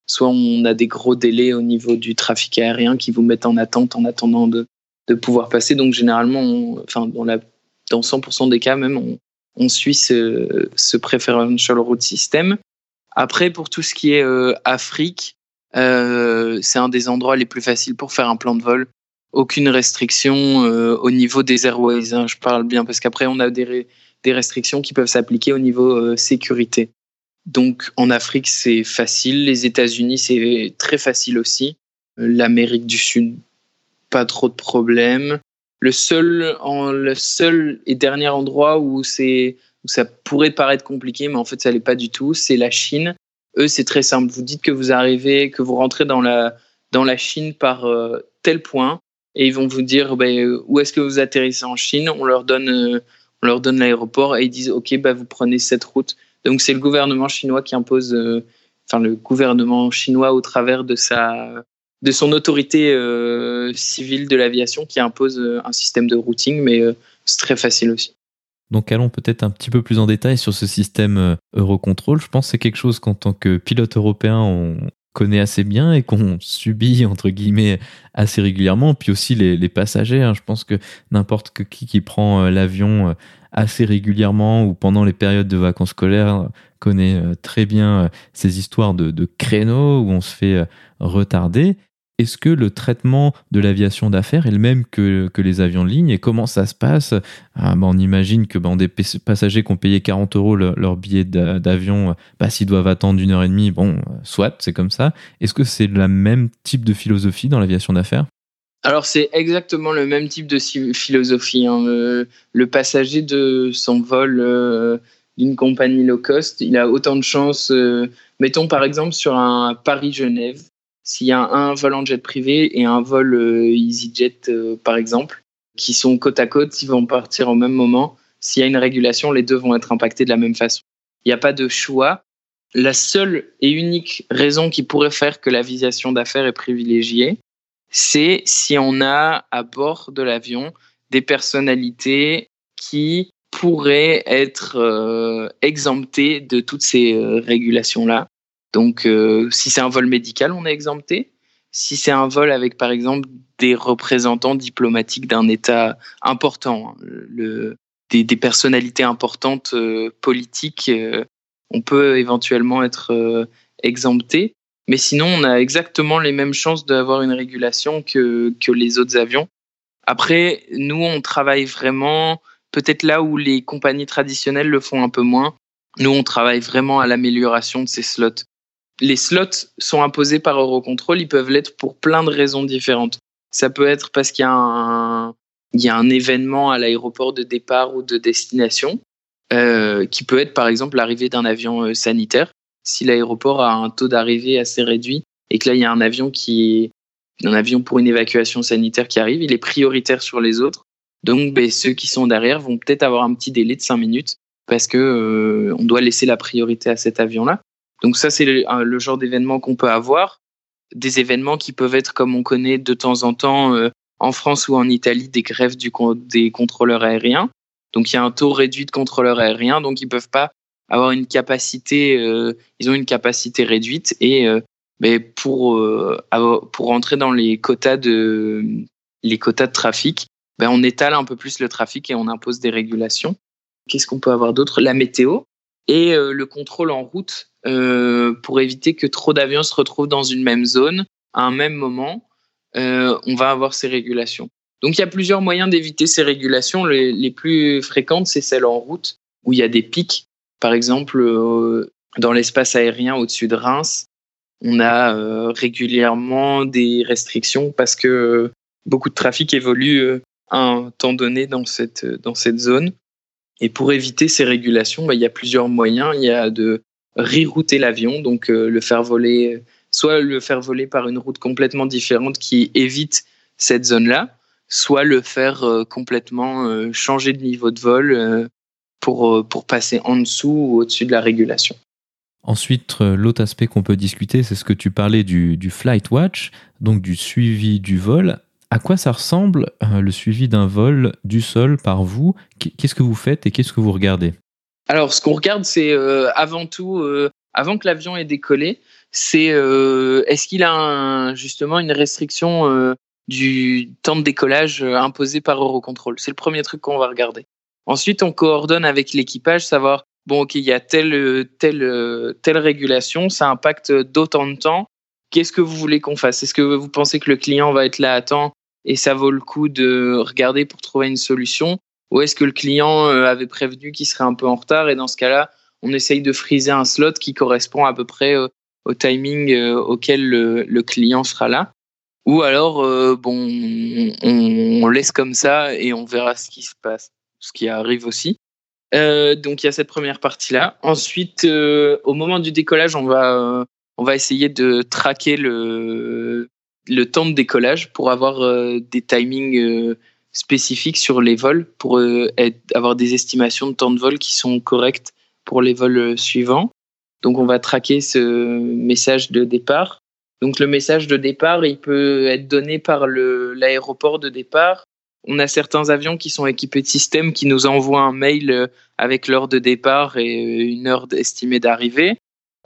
Speaker 2: soit on a des gros délais au niveau du trafic aérien qui vous mettent en attente en attendant de, de pouvoir passer. Donc généralement, enfin dans, la, dans 100% des cas même, on, on suit ce, ce, preferential route system. Après, pour tout ce qui est euh, Afrique, euh, c'est un des endroits les plus faciles pour faire un plan de vol. Aucune restriction euh, au niveau des airways. Hein, je parle bien parce qu'après on a des, des restrictions qui peuvent s'appliquer au niveau sécurité. Donc en Afrique, c'est facile. Les États-Unis, c'est très facile aussi. L'Amérique du Sud, pas trop de problèmes. Le seul, en, le seul et dernier endroit où, c'est, où ça pourrait paraître compliqué, mais en fait, ça l'est pas du tout, c'est la Chine. Eux, c'est très simple. Vous dites que vous arrivez, que vous rentrez dans la, dans la Chine par euh, tel point, et ils vont vous dire ben, où est-ce que vous atterrissez en Chine? On leur donne, euh, on leur donne l'aéroport et ils disent ok, ben, vous prenez cette route. Donc c'est le gouvernement chinois qui impose, euh, enfin le gouvernement chinois au travers de sa de son autorité euh, civile de l'aviation qui impose euh, un système de routing, mais c'est très facile aussi.
Speaker 1: Donc allons peut-être un petit peu plus en détail sur ce système Eurocontrol. Je pense que c'est quelque chose qu'en tant que pilote européen, on connaît assez bien et qu'on subit, entre guillemets, assez régulièrement. Puis aussi les, passagers. Hein. Je pense que n'importe qui qui prend l'avion assez régulièrement ou pendant les périodes de vacances scolaires connaît euh, très bien euh, ces histoires de, créneaux où on se fait euh, retarder. Est-ce que le traitement de l'aviation d'affaires est le même que, les avions de ligne et comment ça se passe? Ah, bah, On imagine que bah, des passagers qui ont payé 40 euros leur, billet d'avion, bah, s'ils doivent attendre une heure et demie, bon, soit, c'est comme ça. Est-ce que c'est le même type de philosophie dans l'aviation d'affaires?
Speaker 2: Alors c'est exactement le même type de philosophie. Hein. Le, passager de son vol euh, d'une compagnie low cost, il a autant de chances. Euh, mettons par exemple sur un Paris-Genève, s'il y a un vol en jet privé et un vol euh, EasyJet par exemple, qui sont côte à côte, ils vont partir au même moment. S'il y a une régulation, les deux vont être impactés de la même façon. Il n'y a pas de choix. La seule et unique raison qui pourrait faire que l'aviation d'affaires est privilégiée, c'est si on a à bord de l'avion des personnalités qui pourraient être euh, exemptées de toutes ces euh, régulations-là. Donc, euh, si c'est un vol médical, on est exempté. Si c'est un vol avec, par exemple, des représentants diplomatiques d'un État important, hein, des, personnalités importantes politiques, on peut éventuellement être exempté. Mais sinon, on a exactement les mêmes chances d'avoir une régulation que les autres avions. Après, nous, on travaille vraiment, peut-être là où les compagnies traditionnelles le font un peu moins, nous, on travaille vraiment à l'amélioration de ces slots. Les slots sont imposés par Eurocontrol, ils peuvent l'être pour plein de raisons différentes. Ça peut être parce qu'il y a un, il y a un événement à l'aéroport de départ ou de destination, euh, qui peut être par exemple l'arrivée d'un avion euh, sanitaire. si l'aéroport a un taux d'arrivée assez réduit et que là il y a un avion qui un avion pour une évacuation sanitaire qui arrive, il est prioritaire sur les autres. Donc ben, ceux qui sont derrière vont peut-être avoir un petit délai de 5 minutes parce que euh, on doit laisser la priorité à cet avion-là. Donc ça c'est le, genre d'événement qu'on peut avoir, des événements qui peuvent être comme on connaît de temps en temps euh, en France ou en Italie des grèves des contrôleurs aériens. Donc il y a un taux réduit de contrôleurs aériens, donc ils peuvent pas avoir une capacité, euh, ils ont une capacité réduite et euh, mais pour euh, pour entrer dans les quotas de les quotas de trafic, ben on étale un peu plus le trafic et on impose des régulations. Qu'est-ce qu'on peut avoir d'autre? La météo et le contrôle en route pour éviter que trop d'avions se retrouvent dans une même zone à un même moment. on va avoir ces régulations. Donc il y a plusieurs moyens d'éviter ces régulations. Les, plus fréquentes, c'est celles en route où il y a des pics par exemple, euh, dans l'espace aérien au-dessus de Reims, on a euh, régulièrement des restrictions parce que beaucoup de trafic évolue euh, à un temps donné dans cette, dans cette zone. Et pour éviter ces régulations, bah, il y a plusieurs moyens. Il y a de rerouter l'avion, donc le faire voler, soit le faire voler par une route complètement différente qui évite cette zone-là, soit le faire complètement changer de niveau de vol pour, euh, pour passer en dessous ou au-dessus de la régulation.
Speaker 1: Ensuite, euh, l'autre aspect qu'on peut discuter, c'est ce que tu parlais du, du, flight watch, donc du suivi du vol. À quoi ça ressemble euh, le suivi d'un vol du sol par vous? Qu'est-ce que vous faites et qu'est-ce que vous regardez?
Speaker 2: Alors, ce qu'on regarde, c'est avant tout, avant que l'avion ait décollé, c'est est-ce qu'il a justement une restriction du temps de décollage imposé par Eurocontrol? C'est le premier truc qu'on va regarder. Ensuite, on coordonne avec l'équipage, savoir bon, ok, il y a telle telle telle régulation, ça impacte d'autant de temps. Qu'est-ce que vous voulez qu'on fasse? Est-ce que vous pensez que le client va être là à temps et ça vaut le coup de regarder pour trouver une solution? Ou est-ce que le client euh, avait prévenu qu'il serait un peu en retard? Et dans ce cas-là, on essaye de friser un slot qui correspond à peu près au, timing euh, auquel le, client sera là Ou alors, euh, bon, on laisse comme ça et on verra ce qui se passe ce qui arrive aussi. Euh, donc il y a cette première partie là. Ensuite, euh, au moment du décollage, on va euh, on va essayer de traquer le le temps de décollage pour avoir des timings spécifiques sur les vols pour avoir des estimations de temps de vol qui sont correctes pour les vols suivants. Donc on va traquer ce message de départ. Donc le message de départ, il peut être donné par l'aéroport de départ on a certains avions qui sont équipés de systèmes qui nous envoient un mail euh, avec l'heure de départ et euh, une heure estimée d'arrivée.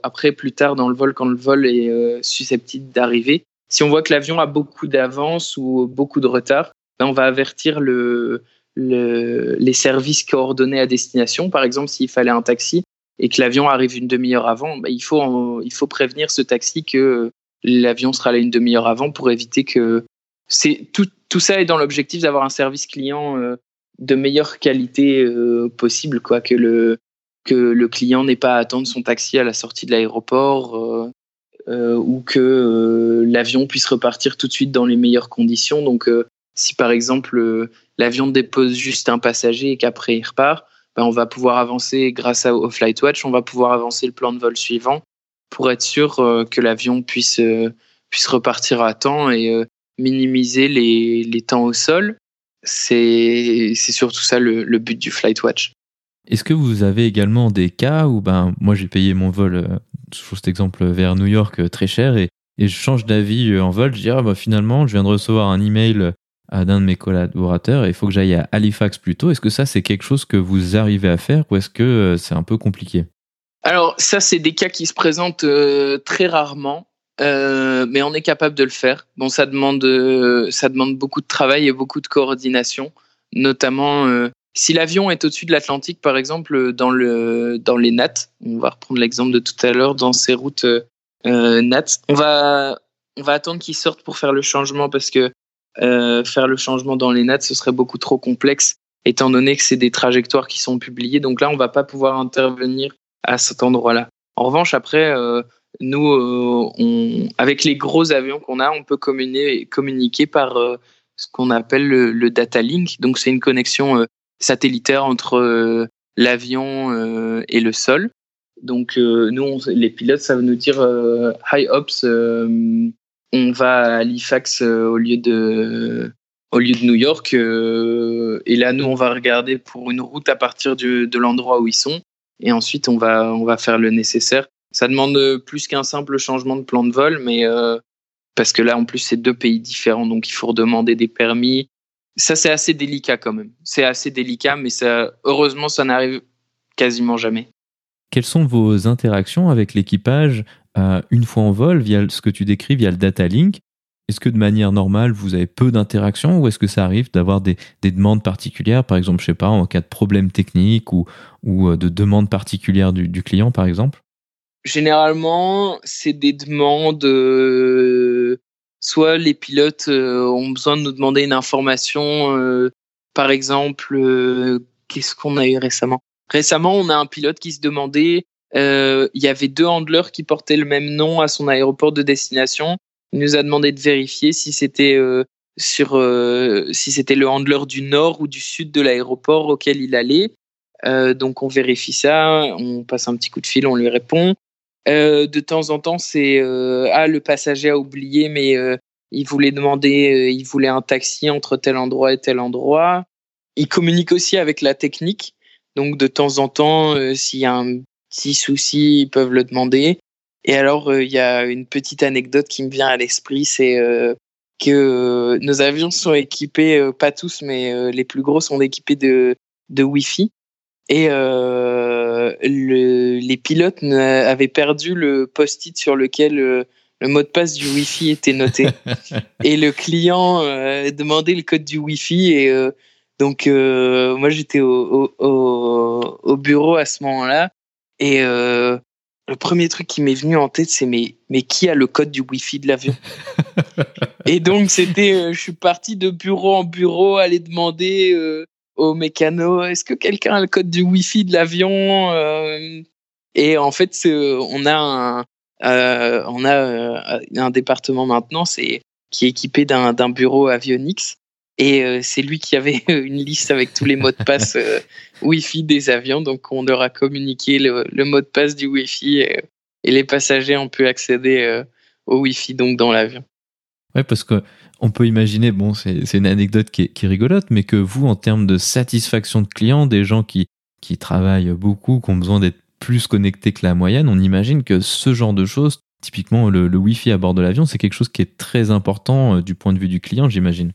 Speaker 2: Après, plus tard dans le vol, quand le vol est euh, susceptible d'arriver, si on voit que l'avion a beaucoup d'avance ou beaucoup de retard, ben, on va avertir le, les services coordonnés à destination. Par exemple, s'il fallait un taxi et que l'avion arrive une demi-heure avant, ben, il, faut, il faut prévenir ce taxi que l'avion sera là une demi-heure avant pour éviter que c'est tout, tout ça est dans l'objectif d'avoir un service client euh, de meilleure qualité euh, possible, quoi, que le que le client n'ait pas à attendre son taxi à la sortie de l'aéroport euh, ou que l'avion puisse repartir tout de suite dans les meilleures conditions. Donc, si par exemple l'avion dépose juste un passager et qu'après il repart, ben, on va pouvoir avancer grâce au Flightwatch, on va pouvoir avancer le plan de vol suivant pour être sûr que l'avion puisse puisse repartir à temps et minimiser les, les temps au sol. C'est surtout ça le, but du Flight Watch.
Speaker 1: Est-ce que vous avez également des cas où ben, moi j'ai payé mon vol, euh, je cet exemple, vers New York euh, très cher et, et je change d'avis euh, en vol, je dis ah, bah, finalement je viens de recevoir un email d'un de mes collaborateurs et il faut que j'aille à Halifax plus tôt. Est-ce que ça c'est quelque chose que vous arrivez à faire ou est-ce que c'est un peu compliqué?
Speaker 2: Alors ça c'est des cas qui se présentent très rarement. Euh, mais on est capable de le faire. Bon, ça demande, euh, ça demande beaucoup de travail et beaucoup de coordination, notamment euh, si l'avion est au-dessus de l'Atlantique, par exemple, dans, le, dans les NAT, on va reprendre l'exemple de tout à l'heure, dans ces routes NAT, on va, on va attendre qu'ils sortent pour faire le changement parce que faire le changement dans les NAT, ce serait beaucoup trop complexe étant donné que c'est des trajectoires qui sont publiées. Donc là, on va pas pouvoir intervenir à cet endroit-là. En revanche, après, nous, euh, avec les gros avions qu'on a, on peut communiquer, par euh, ce qu'on appelle le, data link. Donc, c'est une connexion euh, satellitaire entre l'avion et le sol. Donc nous, les pilotes, ça veut nous dire high ops. On va à Halifax au lieu de au lieu de New York. et là, nous, on va regarder pour une route à partir de l'endroit où ils sont. Et ensuite, on va, on va faire le nécessaire. Ça demande plus qu'un simple changement de plan de vol, mais parce que là, en plus, c'est deux pays différents, donc il faut redemander des permis. Ça, c'est assez délicat quand même. C'est assez délicat, mais ça, heureusement, ça n'arrive quasiment jamais.
Speaker 1: Quelles sont vos interactions avec l'équipage? Euh, une fois en vol, via ce que tu décris, via le data link Est-ce que de manière normale, vous avez peu d'interactions ou est-ce que ça arrive d'avoir des, demandes particulières, par exemple, je sais pas, en cas de problème technique ou, euh, de demande particulière du client, par exemple?
Speaker 2: Généralement, c'est des demandes. Euh, soit les pilotes ont besoin de nous demander une information. Par exemple, qu'est-ce qu'on a eu récemment? Récemment, on a un pilote qui se demandait. Il y avait deux handlers qui portaient le même nom à son aéroport de destination. Il nous a demandé de vérifier si c'était sur si c'était le handler du nord ou du sud de l'aéroport auquel il allait. donc on vérifie ça, on passe un petit coup de fil, on lui répond. Euh, de temps en temps, c'est euh, ah le passager a oublié, mais euh, il voulait demander, il voulait un taxi entre tel endroit et tel endroit. Il communique aussi avec la technique, donc de temps en temps, s'il y a un petit souci, ils peuvent le demander. Et alors, il y a une petite anecdote qui me vient à l'esprit, c'est que nos avions sont équipés, pas tous, mais les plus gros sont équipés de, de Wi-Fi. Et euh, le, les pilotes avaient perdu le post-it sur lequel euh, le mot de passe du Wi-Fi était noté. et le client euh, demandait le code du Wi-Fi. Et euh, donc, euh, moi, j'étais au, au, au, bureau à ce moment-là. Et le premier truc qui m'est venu en tête, c'est mais, mais qui a le code du Wi-Fi de l'avion? Et donc, c'était, je suis parti de bureau en bureau, aller demander au mécano, est-ce que quelqu'un a le code du Wi-Fi de l'avion? Euh, Et en fait, on a un, euh, on a euh, un département maintenant, c'est qui est équipé d'un bureau avionics. Et c'est lui qui avait une liste avec tous les mots de passe Wi-Fi des avions. Donc, on leur a communiqué le, mot de passe du Wi-Fi et, les passagers ont pu accéder au Wi-Fi donc dans l'avion.
Speaker 1: Ouais, parce que on peut imaginer, bon, c'est une anecdote qui est, rigolote, mais que vous, en termes de satisfaction de clients, des gens qui, qui travaillent beaucoup, qui ont besoin d'être plus connectés que la moyenne, on imagine que ce genre de choses, typiquement le, le Wi-Fi à bord de l'avion, c'est quelque chose qui est très important euh, du point de vue du client, j'imagine.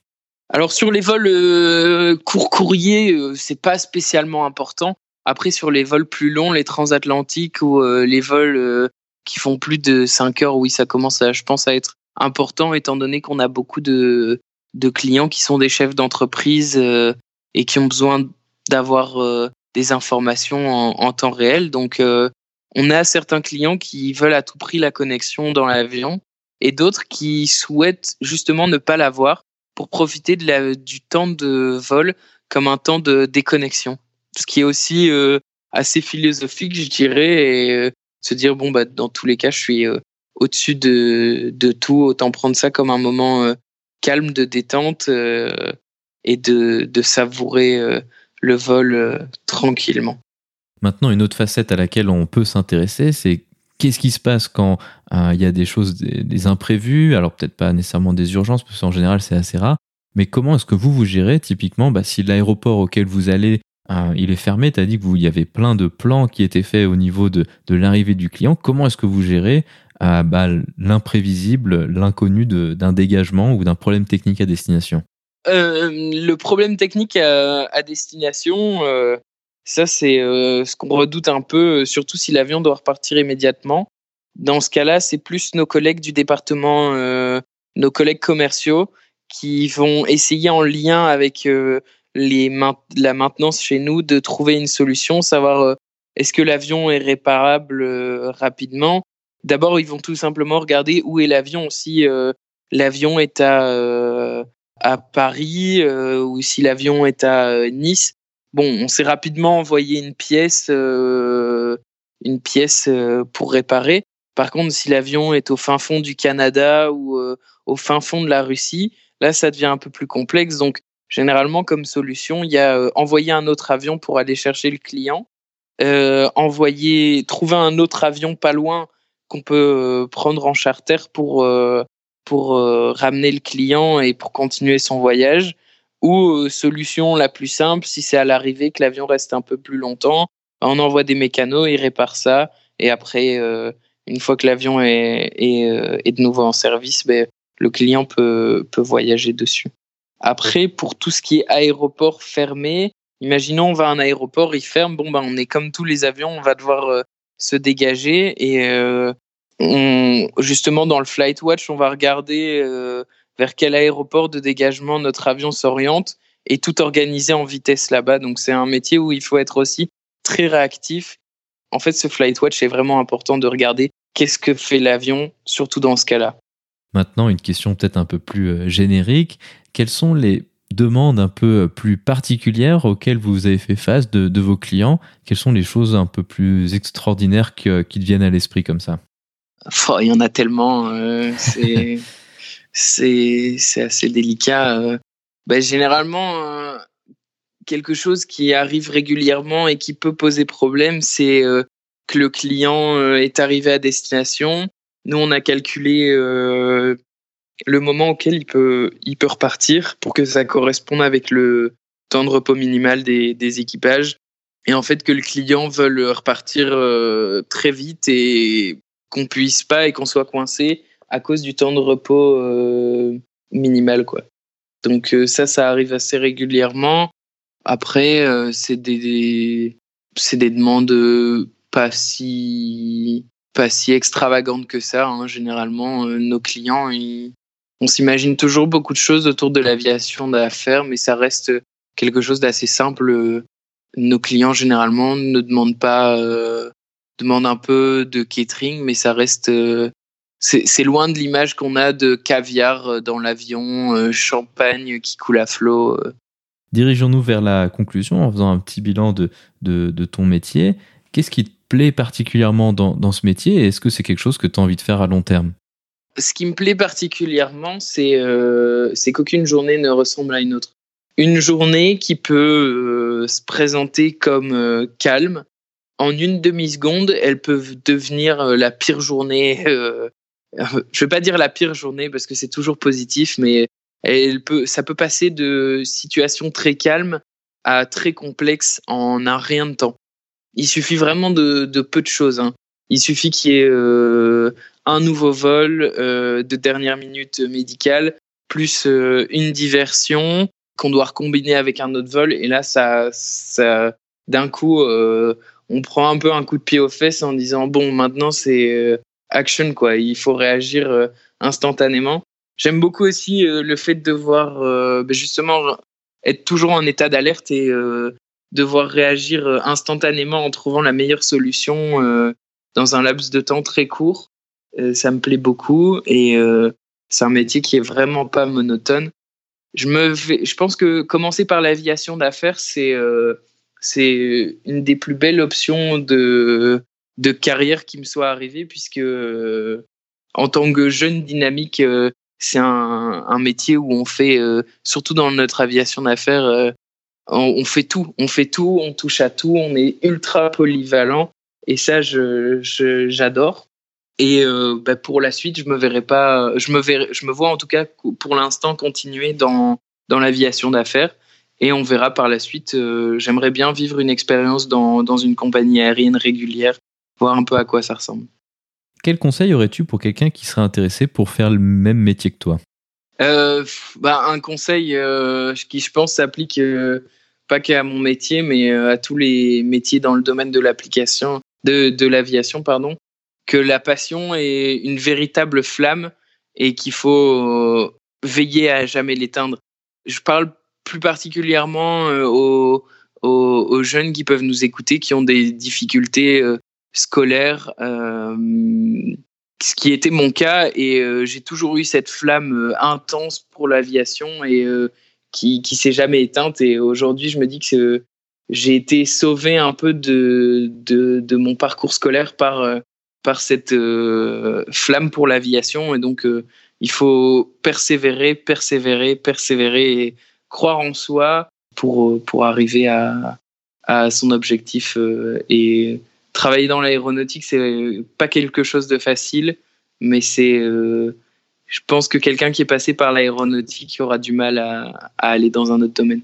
Speaker 2: Alors sur les vols euh, court courrier, euh, c'est pas spécialement important. Après sur les vols plus longs, les transatlantiques ou les vols qui font plus de 5 heures, oui, ça commence à, je pense, à être important étant donné qu'on a beaucoup de, de clients qui sont des chefs d'entreprise euh, et qui ont besoin d'avoir euh, des informations en, en, temps réel. Donc, euh, on a certains clients qui veulent à tout prix la connexion dans l'avion et d'autres qui souhaitent justement ne pas l'avoir pour profiter de la, du temps de vol comme un temps de déconnexion. Ce qui est aussi assez philosophique, je dirais, et se dire, bon, bah, dans tous les cas, je suis au-dessus de, tout, autant prendre ça comme un moment euh, calme de détente euh, et de, de savourer euh, le vol tranquillement.
Speaker 1: Maintenant, une autre facette à laquelle on peut s'intéresser, c'est qu'est-ce qui se passe quand il y a des choses, des, imprévus, alors peut-être pas nécessairement des urgences, parce qu'en général c'est assez rare, mais comment est-ce que vous vous gérez typiquement bah, si l'aéroport auquel vous allez il est fermé, tu as dit que vous, y avait plein de plans qui étaient faits au niveau de, de l'arrivée du client. Comment est-ce que vous gérez à bah, l'imprévisible, l'inconnu d'un dégagement ou d'un problème technique à destination?
Speaker 2: Euh, Le problème technique à, destination, euh, ça c'est euh, ce qu'on redoute un peu, surtout si l'avion doit repartir immédiatement. Dans ce cas-là, c'est plus nos collègues du département, nos collègues commerciaux, qui vont essayer en lien avec les la maintenance chez nous de trouver une solution, savoir est-ce que l'avion est réparable rapidement D'abord, ils vont tout simplement regarder où est l'avion. Si euh, l'avion est à, euh, à Paris euh, ou si l'avion est à Nice, bon, on s'est rapidement envoyé une pièce, une pièce pour réparer. Par contre, si l'avion est au fin fond du Canada ou au fin fond de la Russie, là, ça devient un peu plus complexe. Donc, généralement, comme solution, il y a envoyer un autre avion pour aller chercher le client. envoyer, trouver un autre avion pas loin qu'on peut prendre en charter pour pour ramener le client et pour continuer son voyage. Ou solution la plus simple, si c'est à l'arrivée que l'avion reste un peu plus longtemps, on envoie des mécanos, ils réparent ça et après une fois que l'avion est, est, de nouveau en service, ben, le client peut, voyager dessus. Après, pour tout ce qui est aéroport fermé, imaginons on va à un aéroport, il ferme, bon ben on est comme tous les avions, on va devoir euh, se dégager et euh, justement dans le flight watch, on va regarder euh, vers quel aéroport de dégagement notre avion s'oriente et tout organiser en vitesse là-bas. Donc c'est un métier où il faut être aussi très réactif. En fait, ce flight watch est vraiment important de regarder qu'est-ce que fait l'avion, surtout dans ce cas-là.
Speaker 1: Maintenant, une question peut-être un peu plus euh, générique. Quelles sont les demandes un peu euh, plus particulières auxquelles vous avez fait face de, vos clients? Quelles sont les choses un peu plus extraordinaires qui, te viennent à l'esprit comme ça?
Speaker 2: Il y en a tellement. Euh, c'est assez délicat. Ben, généralement, quelque chose qui arrive régulièrement et qui peut poser problème, c'est que le client est arrivé à destination, nous, on a calculé euh, le moment auquel il peut, il peut repartir pour que ça corresponde avec le temps de repos minimal des, des équipages. Et en fait, que le client veuille repartir euh, très vite et qu'on puisse pas et qu'on soit coincé à cause du temps de repos euh, minimal, quoi. Donc ça, ça arrive assez régulièrement. Après, c'est des, c'est des demandes pas si pas si extravagante que ça. Hein. Généralement, euh, nos clients, on s'imagine toujours beaucoup de choses autour de l'aviation d'affaires, mais ça reste quelque chose d'assez simple. Nos clients, généralement, ne demandent pas, euh, demandent un peu de catering, mais ça reste. Euh, c'est loin de l'image qu'on a de caviar dans l'avion, champagne qui coule à flot.
Speaker 1: Dirigeons-nous vers la conclusion en faisant un petit bilan de, de, de ton métier. Qu'est-ce qui plaît particulièrement dans, dans ce métier et est-ce que c'est quelque chose que tu as envie de faire à long terme?
Speaker 2: Ce qui me plaît particulièrement, c'est euh, qu'aucune journée ne ressemble à une autre. Une journée qui peut euh, se présenter comme euh, calme, en une demi-seconde, elle peut devenir euh, la pire journée. Je vais pas dire la pire journée parce que c'est toujours positif, mais elle peut, ça peut passer de situations très calmes à très complexes en un rien de temps. Il suffit vraiment de, de peu de choses. Hein. Il suffit qu'il y ait euh, un nouveau vol euh, de dernière minute médicale, plus euh, une diversion qu'on doit recombiner avec un autre vol. Et là, ça, ça d'un coup, on prend un peu un coup de pied aux fesses en disant bon, maintenant c'est action quoi. Il faut réagir instantanément. J'aime beaucoup aussi le fait de devoir ben, justement être toujours en état d'alerte et devoir réagir euh, instantanément en trouvant la meilleure solution euh, dans un laps de temps très court. Euh, ça me plaît beaucoup et c'est un métier qui est vraiment pas monotone. Je me je pense que commencer par l'aviation d'affaires, c'est c'est une des plus belles options de de carrière qui me soit arrivée puisque en tant que jeune dynamique, c'est un, un, métier où on fait, surtout dans notre aviation d'affaires, on, fait tout, on fait tout, on touche à tout, on est ultra polyvalent et ça je j'adore. Et euh, bah, pour la suite, je me verrai pas, je me verrai, je me vois en tout cas pour l'instant continuer dans dans l'aviation d'affaires et on verra par la suite. Euh, j'aimerais bien vivre une expérience dans dans une compagnie aérienne régulière, voir un peu à quoi ça ressemble.
Speaker 1: Quel conseil aurais-tu pour quelqu'un qui serait intéressé pour faire le même métier que toi?
Speaker 2: Euh, bah, un conseil qui je pense s'applique pas qu'à mon métier, mais euh, à tous les métiers dans le domaine de l'application, de, de l'aviation, pardon, que la passion est une véritable flamme et qu'il faut euh, veiller à jamais l'éteindre. Je parle plus particulièrement euh, aux, aux, aux, jeunes qui peuvent nous écouter, qui ont des difficultés scolaires, euh, ce qui était mon cas, et j'ai toujours eu cette flamme intense pour l'aviation et qui qui s'est jamais éteinte et aujourd'hui je me dis que j'ai été sauvé un peu de, de, mon parcours scolaire par euh, par cette euh, flamme pour l'aviation et donc euh, il faut persévérer persévérer persévérer et croire en soi pour pour arriver à à son objectif. et travailler dans l'aéronautique, c'est pas quelque chose de facile, mais c'est je pense que quelqu'un qui est passé par l'aéronautique aura du mal à, aller dans un autre domaine.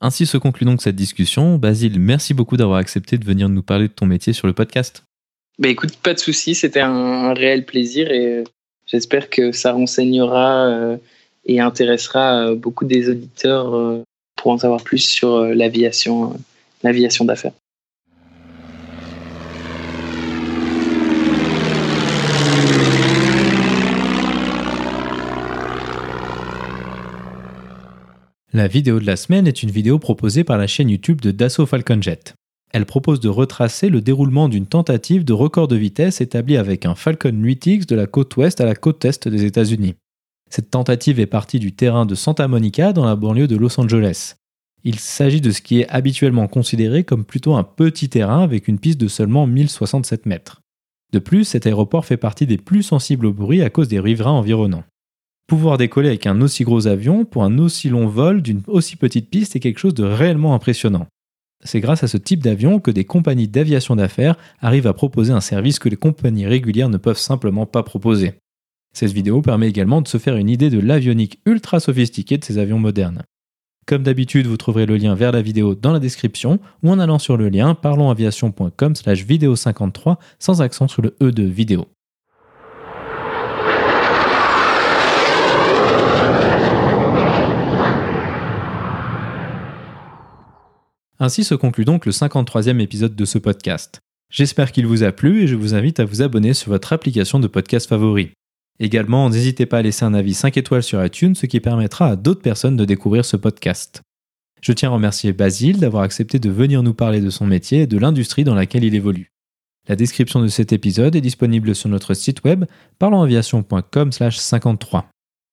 Speaker 1: Ainsi se conclut donc cette discussion. Basile, merci beaucoup d'avoir accepté de venir nous parler de ton métier sur le podcast.
Speaker 2: Bah écoute, pas de souci, c'était un, réel plaisir et euh, j'espère que ça renseignera euh, et intéressera euh, beaucoup des auditeurs pour en savoir plus sur l'aviation, l'aviation d'affaires.
Speaker 1: La vidéo de la semaine est une vidéo proposée par la chaîne YouTube de Dassault Falcon Jet. Elle propose de retracer le déroulement d'une tentative de record de vitesse établie avec un Falcon 8X de la côte ouest à la côte est des États-Unis. Cette tentative est partie du terrain de Santa Monica dans la banlieue de Los Angeles. Il s'agit de ce qui est habituellement considéré comme plutôt un petit terrain avec une piste de seulement 1067 mètres. De plus, cet aéroport fait partie des plus sensibles au bruit à cause des riverains environnants. Pouvoir décoller avec un aussi gros avion pour un aussi long vol d'une aussi petite piste est quelque chose de réellement impressionnant. C'est grâce à ce type d'avion que des compagnies d'aviation d'affaires arrivent à proposer un service que les compagnies régulières ne peuvent simplement pas proposer. Cette vidéo permet également de se faire une idée de l'avionique ultra sophistiquée de ces avions modernes. Comme d'habitude, vous trouverez le lien vers la vidéo dans la description ou en allant sur le lien parlonsaviation.com slash vidéo 53 sans accent sur le E de vidéo. Ainsi se conclut donc le 53e épisode de ce podcast. J'espère qu'il vous a plu et je vous invite à vous abonner sur votre application de podcast favori. Également, n'hésitez pas à laisser un avis 5 étoiles sur iTunes, ce qui permettra à d'autres personnes de découvrir ce podcast. Je tiens à remercier Basile d'avoir accepté de venir nous parler de son métier et de l'industrie dans laquelle il évolue. La description de cet épisode est disponible sur notre site web parlonsaviation.com/53.